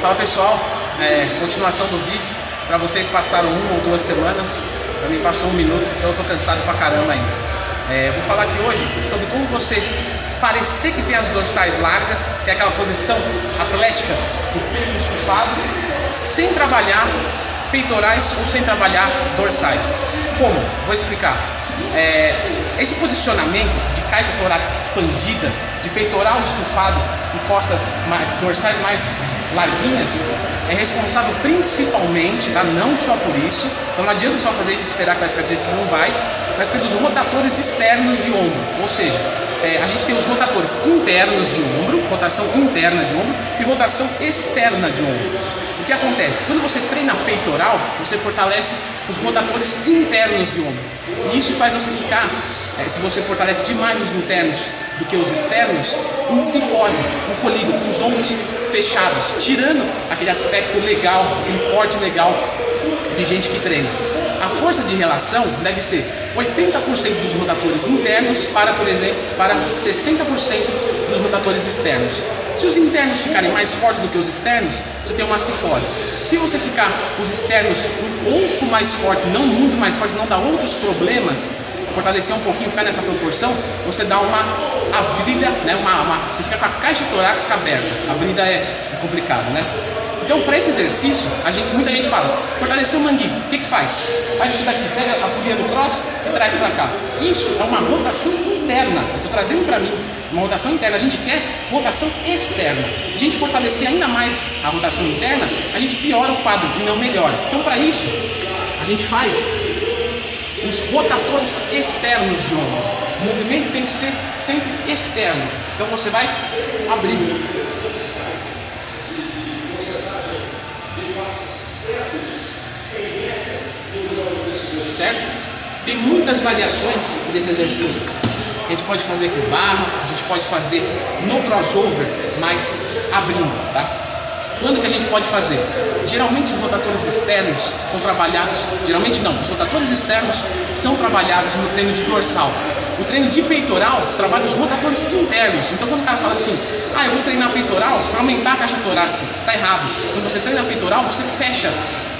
Fala pessoal, é, continuação do vídeo. Para vocês passaram uma ou duas semanas, para mim passou um minuto, então eu tô cansado pra caramba ainda. É, vou falar aqui hoje sobre como você parecer que tem as dorsais largas, tem aquela posição atlética do peito estufado, sem trabalhar peitorais ou sem trabalhar dorsais. Como? Vou explicar. É, esse posicionamento de caixa torácica expandida, de peitoral estufado e costas dorsais mais larguinhas, é responsável principalmente, tá? não só por isso, então não adianta só fazer isso e esperar que vai ficar jeito que não vai, mas pelos rotatores externos de ombro, ou seja, é, a gente tem os rotatores internos de ombro, rotação interna de ombro e rotação externa de ombro. O que acontece? Quando você treina peitoral, você fortalece os rotatores internos de ombro. E isso faz você ficar, é, se você fortalece demais os internos do que os externos, em cifose, encolhido, com os ombros fechados, tirando aquele aspecto legal, aquele porte legal de gente que treina. A força de relação deve ser 80% dos rotatores internos para, por exemplo, para 60% dos rotatores externos. Se os internos ficarem mais fortes do que os externos, você tem uma cifose. Se você ficar os externos um pouco mais fortes, não muito mais fortes, não dá outros problemas, fortalecer um pouquinho, ficar nessa proporção, você dá uma abrida, né? Uma, uma, você fica com a caixa torácica aberta. A abrida é, é complicado, né? Então, para esse exercício, a gente, muita gente fala, fortalecer o manguito, o que que faz? Faz isso daqui, pega a polia do cross e traz para cá. Isso é uma rotação interna, estou trazendo para mim uma rotação interna. A gente quer rotação externa. Se a gente fortalecer ainda mais a rotação interna, a gente piora o quadro e não melhora. Então, para isso, a gente faz os rotatores externos de ombro. O movimento tem que ser sempre externo. Então, você vai abrir. Certo? Tem muitas variações desse exercício a gente pode fazer com barra, a gente pode fazer no crossover, mas abrindo, tá? Quando que a gente pode fazer? Geralmente os rotatores externos são trabalhados, geralmente não, os rotatores externos são trabalhados no treino de dorsal. O treino de peitoral trabalha os rotatores internos. Então quando o cara fala assim, ah, eu vou treinar peitoral para aumentar a caixa torácica, tá errado. Quando você treina peitoral, você fecha,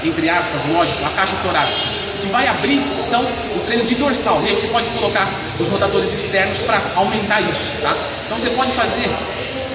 entre aspas, lógico, a caixa torácica que vai abrir são o treino de dorsal. E aí você pode colocar os rotadores externos para aumentar isso, tá? Então você pode fazer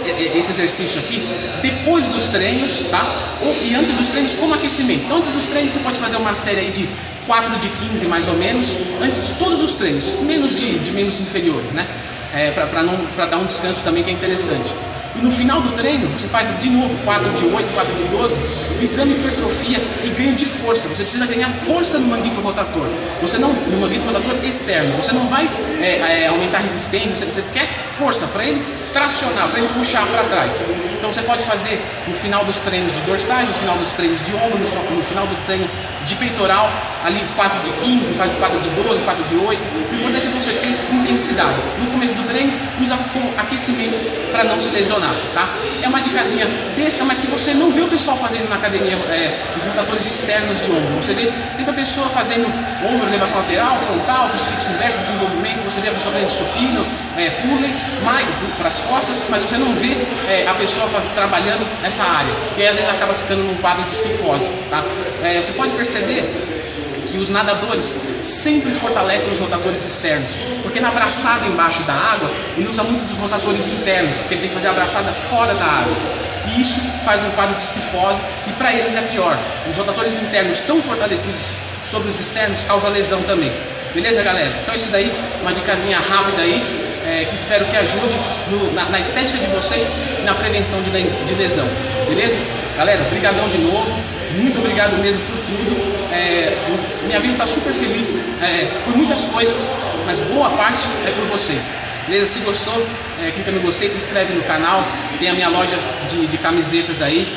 esse exercício aqui depois dos treinos, tá? e antes dos treinos como aquecimento. Então antes dos treinos você pode fazer uma série aí de 4 de 15 mais ou menos, antes de todos os treinos, menos de, de menos inferiores, né? É, para dar um descanso também que é interessante. E no final do treino, você faz de novo 4 de 8, 4 de 12, visando hipertrofia e ganho de força. Você precisa ganhar força no manguito rotator. Você não, no manguito rotator externo. Você não vai é, é, aumentar a resistência, você, você quer força para ele tracionar, para ele puxar para trás. Então você pode fazer no final dos treinos de dorsais, no final dos treinos de ombro, no, final do treino de peitoral, ali 4 de 15, faz 4 de 12, 4 de 8. O importante é você tenha intensidade. No começo do treino, usa como aquecimento para não se lesionar, tá? É uma dicasinha besta, mas que você não vê o pessoal fazendo na academia, é, os rotadores externos de ombro. Você vê sempre a pessoa fazendo ombro, elevação lateral, frontal, crucifixo inverso, desenvolvimento, você vê a pessoa fazendo supino, é, pule, para as costas, mas você não vê é, a pessoa faz, trabalhando essa área. E aí, às vezes acaba ficando num quadro de cifose, tá? É, você pode perceber que os nadadores sempre fortalecem os rotatores externos, porque na abraçada embaixo da água ele usa muito dos rotatores internos, porque ele tem que fazer a abraçada fora da água. E isso faz um quadro de cifose e para eles é pior. Os rotatores internos tão fortalecidos sobre os externos causa lesão também. Beleza, galera? Então isso daí, uma dicasinha rápida aí, é, que espero que ajude no, na, na, estética de vocês na prevenção de, de lesão. Beleza? Galera, brigadão de novo. Muito obrigado mesmo por tudo. É, minha vida está super feliz é, por muitas coisas, mas boa parte é por vocês. Beleza? Se gostou, é, clica no gostei, se inscreve no canal. Tem a minha loja de, de camisetas aí.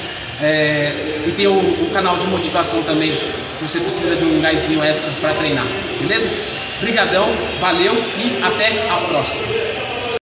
É, e tem o, o, canal de motivação também, se você precisa de um gásinho extra para treinar. Beleza? Brigadão, valeu e até a próxima.